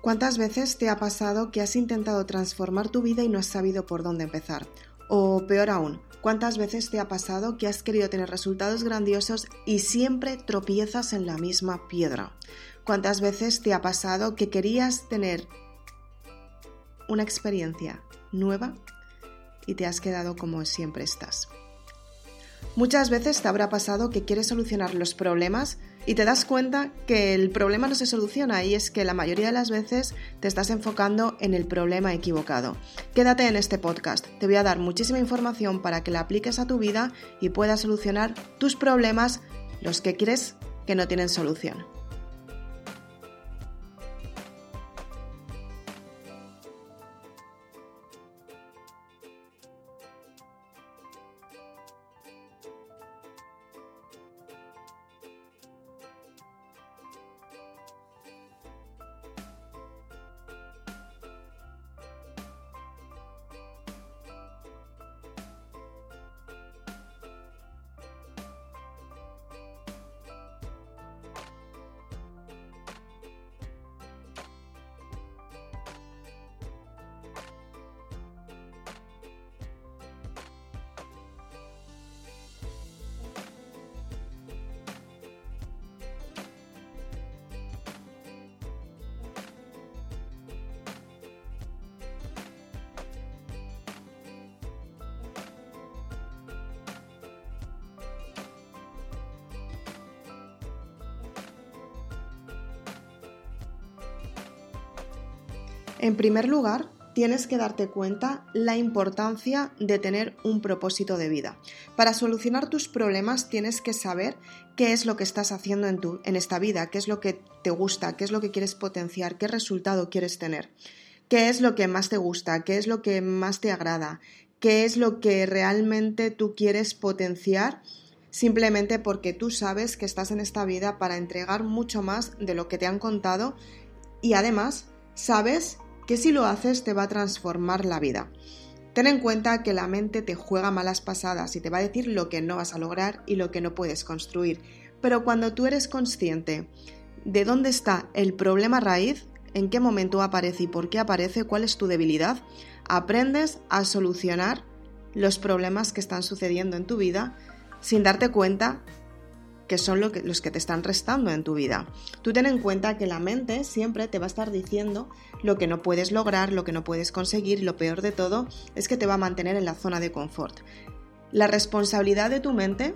¿Cuántas veces te ha pasado que has intentado transformar tu vida y no has sabido por dónde empezar? O peor aún, ¿cuántas veces te ha pasado que has querido tener resultados grandiosos y siempre tropiezas en la misma piedra? ¿Cuántas veces te ha pasado que querías tener una experiencia nueva y te has quedado como siempre estás? Muchas veces te habrá pasado que quieres solucionar los problemas y te das cuenta que el problema no se soluciona y es que la mayoría de las veces te estás enfocando en el problema equivocado. Quédate en este podcast, te voy a dar muchísima información para que la apliques a tu vida y puedas solucionar tus problemas, los que quieres que no tienen solución. En primer lugar, tienes que darte cuenta la importancia de tener un propósito de vida. Para solucionar tus problemas tienes que saber qué es lo que estás haciendo en, tu, en esta vida, qué es lo que te gusta, qué es lo que quieres potenciar, qué resultado quieres tener, qué es lo que más te gusta, qué es lo que más te agrada, qué es lo que realmente tú quieres potenciar simplemente porque tú sabes que estás en esta vida para entregar mucho más de lo que te han contado y además sabes que si lo haces te va a transformar la vida. Ten en cuenta que la mente te juega malas pasadas y te va a decir lo que no vas a lograr y lo que no puedes construir. Pero cuando tú eres consciente de dónde está el problema raíz, en qué momento aparece y por qué aparece, cuál es tu debilidad, aprendes a solucionar los problemas que están sucediendo en tu vida sin darte cuenta que son los que te están restando en tu vida. Tú ten en cuenta que la mente siempre te va a estar diciendo lo que no puedes lograr, lo que no puedes conseguir lo peor de todo es que te va a mantener en la zona de confort. La responsabilidad de tu mente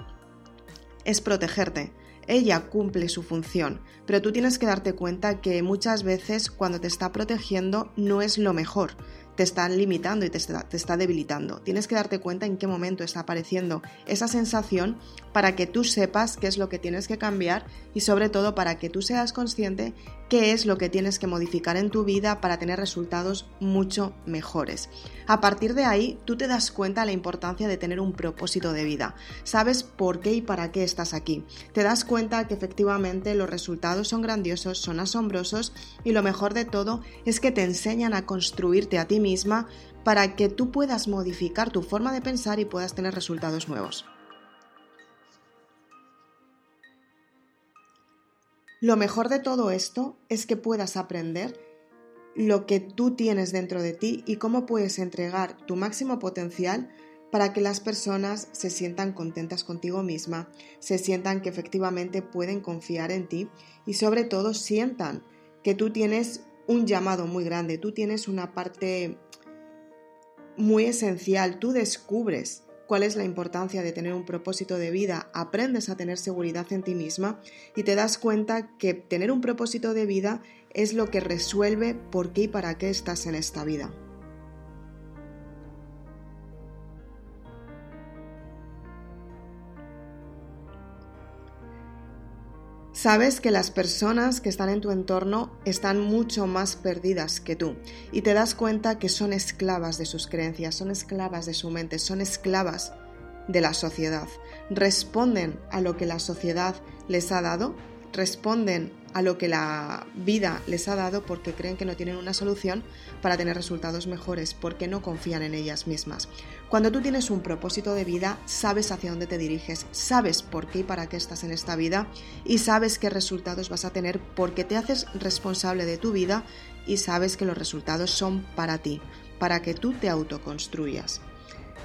es protegerte. Ella cumple su función, pero tú tienes que darte cuenta que muchas veces cuando te está protegiendo no es lo mejor te están limitando y te está, debilitando. Tienes que darte cuenta en qué momento está apareciendo esa sensación para que tú sepas qué es lo que tienes que cambiar y sobre todo para que tú seas consciente qué es lo que tienes que modificar en tu vida para tener resultados mucho mejores. A partir de ahí, tú te das cuenta de la importancia de tener un propósito de vida. Sabes por qué y para qué estás aquí. Te das cuenta que efectivamente los resultados son grandiosos, son asombrosos y lo mejor de todo es que te enseñan a construirte a ti para que tú puedas modificar tu forma de pensar y puedas tener resultados nuevos. Lo mejor de todo esto es que puedas aprender lo que tú tienes dentro de ti y cómo puedes entregar tu máximo potencial para que las personas se sientan contentas contigo misma, se sientan que efectivamente pueden confiar en ti y sobre todo sientan que tú tienes un llamado muy grande, tú tienes una parte muy esencial, tú descubres cuál es la importancia de tener un propósito de vida, aprendes a tener seguridad en ti misma y te das cuenta que tener un propósito de vida es lo que resuelve por qué y para qué estás en esta vida. Sabes que las personas que están en tu entorno están mucho más perdidas que tú y te das cuenta que son esclavas de sus creencias, son esclavas de su mente, son esclavas de la sociedad. Responden a lo que la sociedad les ha dado responden a lo que la vida les ha dado porque creen que no tienen una solución para tener resultados mejores, porque no confían en ellas mismas. Cuando tú tienes un propósito de vida, sabes hacia dónde te diriges, sabes por qué y para qué estás en esta vida y sabes qué resultados vas a tener porque te haces responsable de tu vida y sabes que los resultados son para ti, para que tú te autoconstruyas.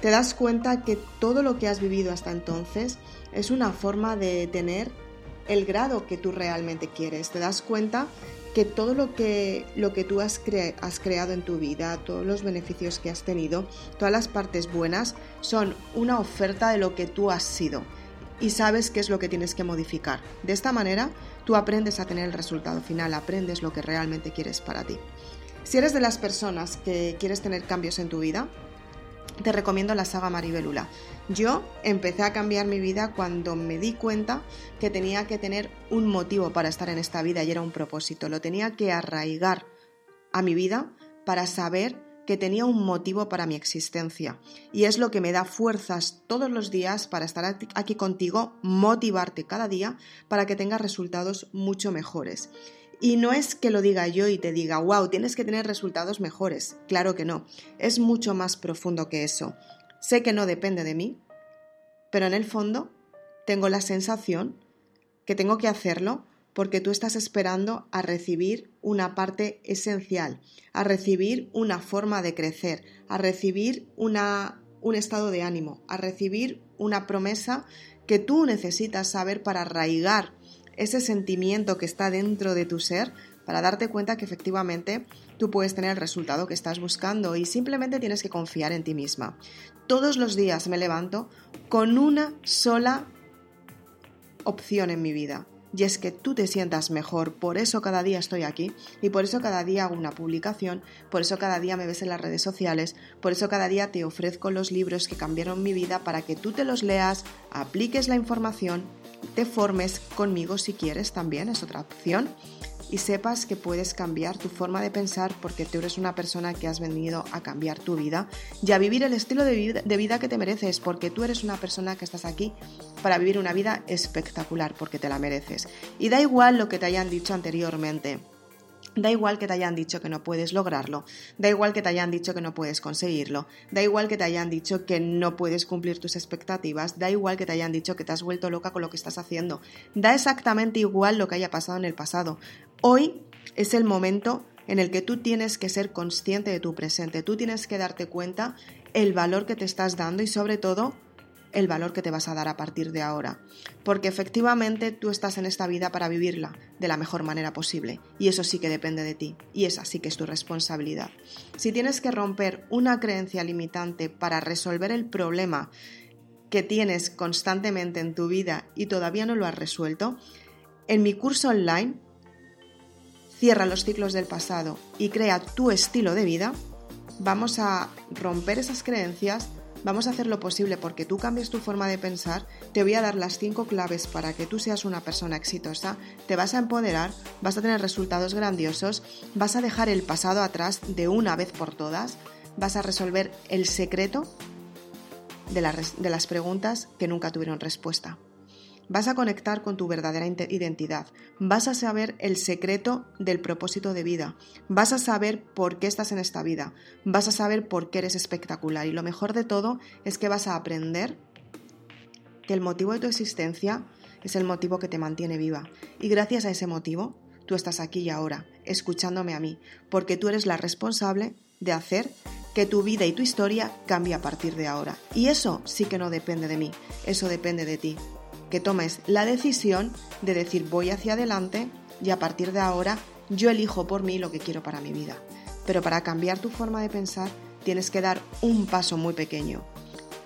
Te das cuenta que todo lo que has vivido hasta entonces es una forma de tener el grado que tú realmente quieres. Te das cuenta que todo lo que, lo que tú has, has creado en tu vida, todos los beneficios que has tenido, todas las partes buenas, son una oferta de lo que tú has sido y sabes qué es lo que tienes que modificar. De esta manera, tú aprendes a tener el resultado final, aprendes lo que realmente quieres para ti. Si eres de las personas que quieres tener cambios en tu vida, te recomiendo la saga Maribelula. Yo empecé a cambiar mi vida cuando me di cuenta que tenía que tener un motivo para estar en esta vida y era un propósito. Lo tenía que arraigar a mi vida para saber que tenía un motivo para mi existencia. Y es lo que me da fuerzas todos los días para estar aquí contigo, motivarte cada día para que tengas resultados mucho mejores. Y no es que lo diga yo y te diga, wow, tienes que tener resultados mejores. Claro que no. Es mucho más profundo que eso. Sé que no depende de mí, pero en el fondo tengo la sensación que tengo que hacerlo porque tú estás esperando a recibir una parte esencial, a recibir una forma de crecer, a recibir una, un estado de ánimo, a recibir una promesa que tú necesitas saber para arraigar ese sentimiento que está dentro de tu ser para darte cuenta que efectivamente tú puedes tener el resultado que estás buscando y simplemente tienes que confiar en ti misma. Todos los días me levanto con una sola opción en mi vida y es que tú te sientas mejor. Por eso cada día estoy aquí y por eso cada día hago una publicación, por eso cada día me ves en las redes sociales, por eso cada día te ofrezco los libros que cambiaron mi vida para que tú te los leas, apliques la información te formes conmigo si quieres también, es otra opción. Y sepas que puedes cambiar tu forma de pensar porque tú eres una persona que has venido a cambiar tu vida y a vivir el estilo de vida, que te mereces porque tú eres una persona que estás aquí para vivir una vida espectacular porque te la mereces. Y da igual lo que te hayan dicho anteriormente Da igual que te hayan dicho que no puedes lograrlo, da igual que te hayan dicho que no puedes conseguirlo, da igual que te hayan dicho que no puedes cumplir tus expectativas, da igual que te hayan dicho que te has vuelto loca con lo que estás haciendo, da exactamente igual lo que haya pasado en el pasado. Hoy es el momento en el que tú tienes que ser consciente de tu presente, tú tienes que darte cuenta el valor que te estás dando y sobre todo el valor que te vas a dar a partir de ahora. Porque efectivamente tú estás en esta vida para vivirla de la mejor manera posible. Y eso sí que depende de ti. Y esa sí que es tu responsabilidad. Si tienes que romper una creencia limitante para resolver el problema que tienes constantemente en tu vida y todavía no lo has resuelto, en mi curso online, cierra los ciclos del pasado y crea tu estilo de vida, vamos a romper esas creencias Vamos a hacer lo posible porque tú cambies tu forma de pensar. Te voy a dar las cinco claves para que tú seas una persona exitosa. Te vas a empoderar, vas a tener resultados grandiosos, vas a dejar el pasado atrás de una vez por todas, vas a resolver el secreto de, de las preguntas que nunca tuvieron respuesta. Vas a conectar con tu verdadera identidad. Vas a saber el secreto del propósito de vida. Vas a saber por qué estás en esta vida. Vas a saber por qué eres espectacular. Y lo mejor de todo es que vas a aprender que el motivo de tu existencia es el motivo que te mantiene viva. Y gracias a ese motivo, tú estás aquí y ahora, escuchándome a mí, porque tú eres la responsable de hacer que tu vida y tu historia cambie a partir de ahora. Y eso sí que no depende de mí, eso depende de ti que tomes la decisión de decir voy hacia adelante y a partir de ahora yo elijo por mí lo que quiero para mi vida. Pero para cambiar tu forma de pensar tienes que dar un paso muy pequeño,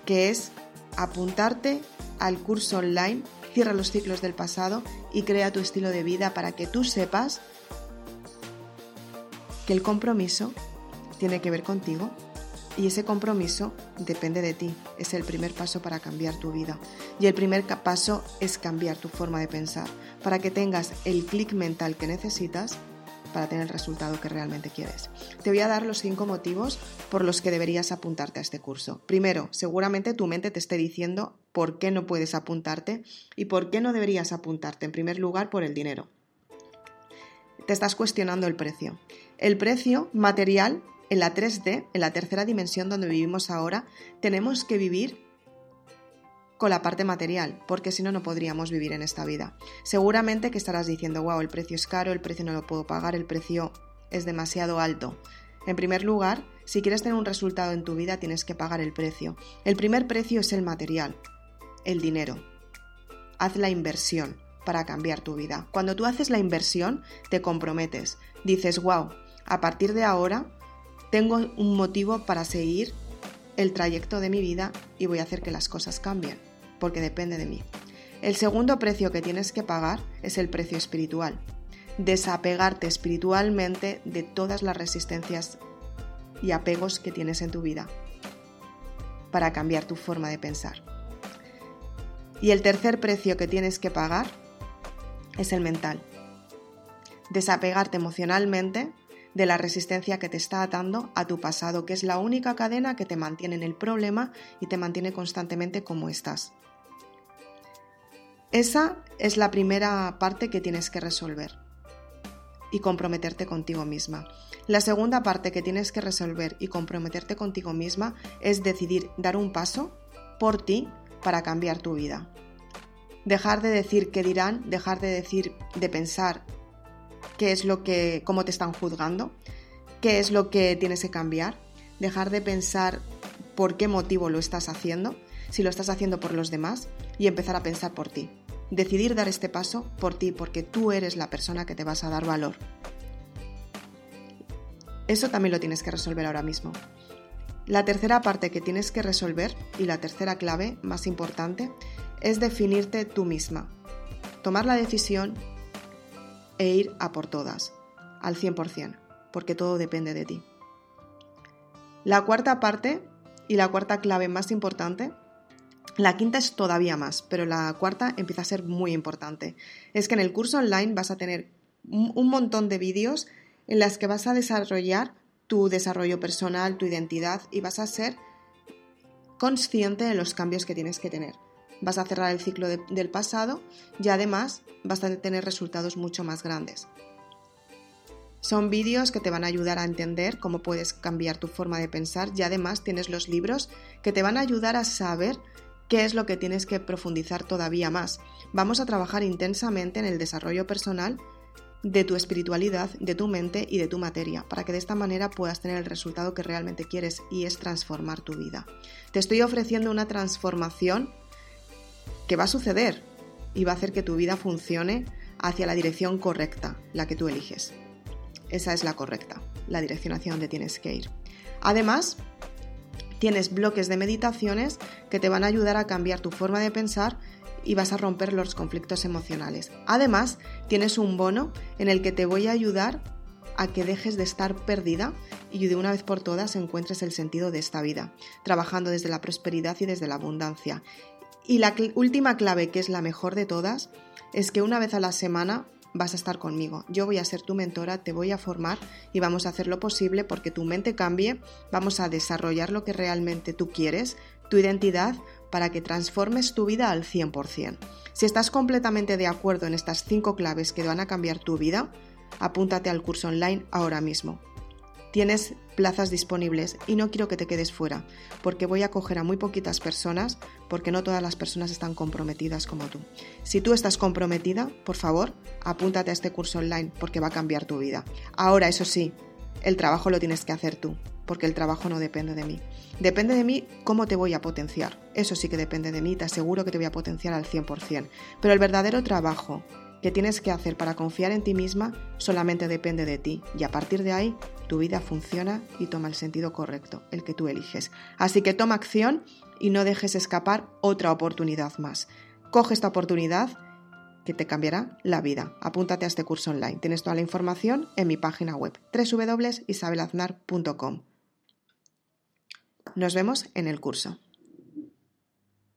que es apuntarte al curso online, cierra los ciclos del pasado y crea tu estilo de vida para que tú sepas que el compromiso tiene que ver contigo y ese compromiso depende de ti, es el primer paso para cambiar tu vida. Y el primer paso es cambiar tu forma de pensar, para que tengas el clic mental que necesitas para tener el resultado que realmente quieres. Te voy a dar los cinco motivos por los que deberías apuntarte a este curso. Primero, seguramente tu mente te esté diciendo por qué no puedes apuntarte y por qué no deberías apuntarte. En primer lugar, por el dinero. Te estás cuestionando el precio. El precio material en la 3D, en la tercera dimensión donde vivimos ahora, tenemos que vivir con la parte material, porque si no, no podríamos vivir en esta vida. Seguramente que estarás diciendo, wow, el precio es caro, el precio no lo puedo pagar, el precio es demasiado alto. En primer lugar, si quieres tener un resultado en tu vida, tienes que pagar el precio. El primer precio es el material, el dinero. Haz la inversión para cambiar tu vida. Cuando tú haces la inversión, te comprometes. Dices, wow, a partir de ahora tengo un motivo para seguir el trayecto de mi vida y voy a hacer que las cosas cambien porque depende de mí. El segundo precio que tienes que pagar es el precio espiritual. Desapegarte espiritualmente de todas las resistencias y apegos que tienes en tu vida para cambiar tu forma de pensar. Y el tercer precio que tienes que pagar es el mental. Desapegarte emocionalmente de la resistencia que te está atando a tu pasado, que es la única cadena que te mantiene en el problema y te mantiene constantemente como estás. Esa es la primera parte que tienes que resolver y comprometerte contigo misma. La segunda parte que tienes que resolver y comprometerte contigo misma es decidir dar un paso por ti para cambiar tu vida. Dejar de decir qué dirán, dejar de decir, de pensar qué es lo que, cómo te están juzgando, qué es lo que tienes que cambiar, dejar de pensar por qué motivo lo estás haciendo, si lo estás haciendo por los demás y empezar a pensar por ti decidir dar este paso por ti, porque tú eres la persona que te vas a dar valor. Eso también lo tienes que resolver ahora mismo. La tercera parte que tienes que resolver y la tercera clave más importante es definirte tú misma, tomar la decisión e ir a por todas, al 100%, porque todo depende de ti. La cuarta parte y la cuarta clave más importante la quinta es todavía más, pero la cuarta empieza a ser muy importante. Es que en el curso online vas a tener un montón de vídeos en las que vas a desarrollar tu desarrollo personal, tu identidad y vas a ser consciente de los cambios que tienes que tener. Vas a cerrar el ciclo del pasado y además vas a tener resultados mucho más grandes. Son vídeos que te van a ayudar a entender cómo puedes cambiar tu forma de pensar y además tienes los libros que te van a ayudar a saber qué es lo que tienes que profundizar todavía más. Vamos a trabajar intensamente en el desarrollo personal de tu espiritualidad, de tu mente y de tu materia, para que de esta manera puedas tener el resultado que realmente quieres y es transformar tu vida. Te estoy ofreciendo una transformación que va a suceder y va a hacer que tu vida funcione hacia la dirección correcta, la que tú eliges. Esa es la correcta, la dirección hacia donde tienes que ir. Además, Tienes bloques de meditaciones que te van a ayudar a cambiar tu forma de pensar y vas a romper los conflictos emocionales. Además, tienes un bono en el que te voy a ayudar a que dejes de estar perdida y de una vez por todas encuentres el sentido de esta vida, trabajando desde la prosperidad y desde la abundancia. Y la última clave, que es la mejor de todas, es que una vez a la semana vas a estar conmigo. Yo voy a ser tu mentora, te voy a formar y vamos a hacer lo posible porque tu mente cambie, vamos a desarrollar lo que realmente tú quieres, tu identidad, para que transformes tu vida al 100%. Si estás completamente de acuerdo en estas cinco claves que van a cambiar tu vida, apúntate al curso online ahora mismo. Tienes plazas disponibles y no quiero que te quedes fuera, porque voy a coger a muy poquitas personas, porque no todas las personas están comprometidas como tú. Si tú estás comprometida, por favor, apúntate a este curso online, porque va a cambiar tu vida. Ahora, eso sí, el trabajo lo tienes que hacer tú, porque el trabajo no depende de mí. Depende de mí cómo te voy a potenciar. Eso sí que depende de mí, te aseguro que te voy a potenciar al 100%. Pero el verdadero trabajo que tienes que hacer para confiar en ti misma solamente depende de ti y a partir de ahí tu vida funciona y toma el sentido correcto, el que tú eliges. Así que toma acción y no dejes escapar otra oportunidad más. Coge esta oportunidad que te cambiará la vida. Apúntate a este curso online. Tienes toda la información en mi página web www.isabelaznar.com. Nos vemos en el curso.